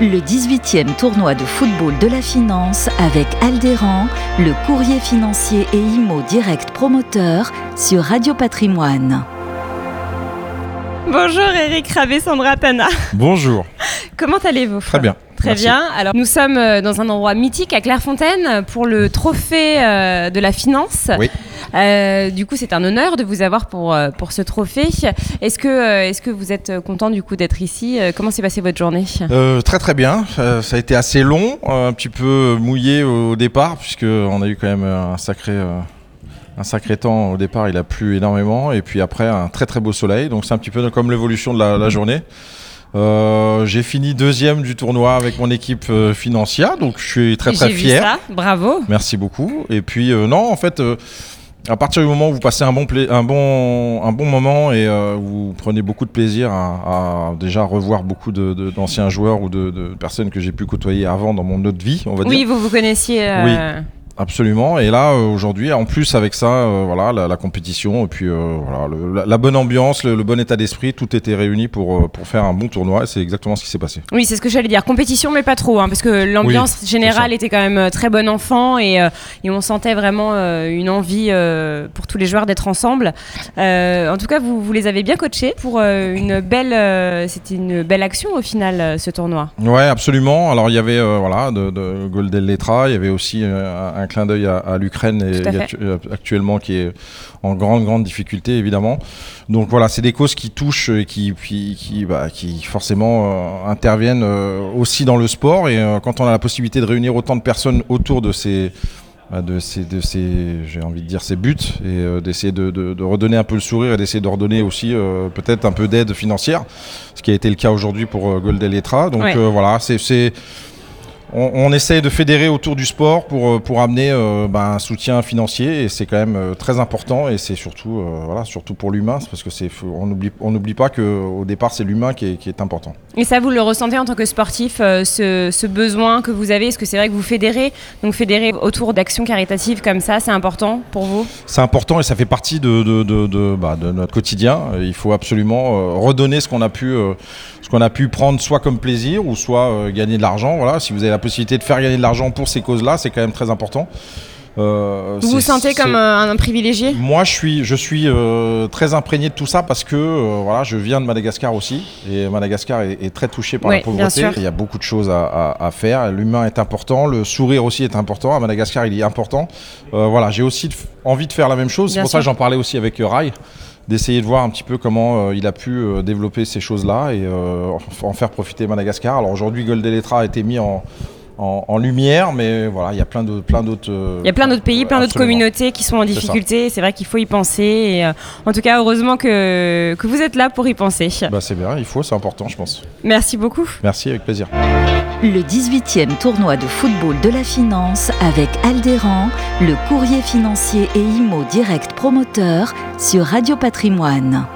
Le 18e tournoi de football de la finance avec Aldéran, le courrier financier et IMO direct promoteur sur Radio Patrimoine. Bonjour Eric Rabé, Sandra Tana. Bonjour. Comment allez-vous? Très bien. Très Merci. bien. Alors, nous sommes euh, dans un endroit mythique à Clairefontaine pour le trophée euh, de la finance. Oui. Euh, du coup, c'est un honneur de vous avoir pour, pour ce trophée. Est-ce que, est-ce que vous êtes content du coup d'être ici Comment s'est passée votre journée? Euh, très très bien. Ça a été assez long, un petit peu mouillé au départ, puisque on a eu quand même un sacré, un sacré temps au départ. Il a plu énormément, et puis après un très très beau soleil. Donc c'est un petit peu comme l'évolution de la, la journée. Euh, j'ai fini deuxième du tournoi avec mon équipe euh, financière, donc je suis très très J'ai vu fier. ça. Bravo. Merci beaucoup. Et puis euh, non, en fait, euh, à partir du moment où vous passez un bon, un bon, un bon moment et vous prenez beaucoup de plaisir à, à déjà revoir beaucoup de- de- d'anciens joueurs ou de, de personnes que j'ai pu côtoyer avant dans mon autre vie, on va Oui, dire. vous vous connaissiez. euh, Absolument. Et là, euh, aujourd'hui, en plus avec ça, euh, voilà, la, la compétition et puis euh, voilà, le- la, la bonne ambiance, le, le bon état d'esprit, tout était réuni pour, pour faire un bon tournoi. Et c'est exactement ce qui s'est passé. Oui, c'est ce que j'allais dire. Compétition, mais pas trop, hein, parce que l'ambiance générale était quand même très bon enfant et, euh, et on sentait vraiment une envie pour tous les joueurs d'être ensemble. En tout cas, vous, vous les avez bien coachés pour une belle. C'était une belle action au final, ce tournoi. Ouais, absolument. Alors il y avait voilà de, de Golden Letra, il y avait aussi un clin d'œil à, à l'Ukraine et- et euh, actuellement qui est en grande grande difficulté évidemment. Donc voilà, c'est des causes qui touchent et qui qui qui, bah, qui forcément euh, interviennent euh, aussi dans le sport et euh, quand on a la possibilité de réunir autant de personnes autour de ces bah, de ces, de ces j'ai envie de dire ces buts et euh, d'essayer de, de- de redonner un peu le sourire et d'essayer de redonner aussi euh, peut-être un peu d'aide financière ce qui a été le cas aujourd'hui pour euh, Golden Letra donc Ouais. voilà c'est- on, on essaye de fédérer autour du sport pour, euh, pour amener euh, bah, un soutien financier et c'est quand même euh, très important et c'est surtout euh, voilà surtout pour l'humain parce que c'est on n'oublie on pas que au départ c'est l'humain qui est, qui est important Et ça, vous le ressentez en tant que sportif, ce, ce besoin que vous avez? Est-ce que c'est vrai que vous fédérez? Donc, fédérer autour d'actions caritatives comme ça, c'est important pour vous? C'est important et ça fait partie de, de, de, de, bah, de notre quotidien. Il faut absolument redonner ce qu'on a pu ce qu'on a pu prendre soit comme plaisir ou soit gagner de l'argent. Voilà, si vous avez la possibilité de faire gagner de l'argent pour ces causes-là, c'est quand même très important. Euh, Vous vous sentez comme c'est- un, un privilégié moi, je suis, je suis euh, très imprégné de tout ça parce que euh, voilà, je viens de Madagascar aussi et Madagascar est, est très touché par Oui, la pauvreté. Il y a beaucoup de choses à, à- à faire. L'humain est important, le sourire aussi est important. À Madagascar, il est important. Euh, voilà, j'ai aussi envie de faire la même chose. C'est pour ça que j'en parlais aussi avec euh, Rai d'essayer de voir un petit peu comment euh, il a pu euh, développer ces choses-là et euh, en en faire profiter Madagascar. Alors aujourd'hui, Golden Letra a été mis en, en- en lumière, mais voilà, il y a plein de plein d'autres. Il y a plein d'autres pays, plein d'autres communautés qui sont en difficulté. C'est vrai qu'il faut y penser. Et, euh, en tout cas, heureusement que, que vous êtes là pour y penser. Bah, c'est bien, il faut, c'est important, je pense. Merci beaucoup. Merci, avec plaisir. Le 18e tournoi de football de la finance avec Aldéran, le courrier financier et IMO direct promoteur sur Radio Patrimoine.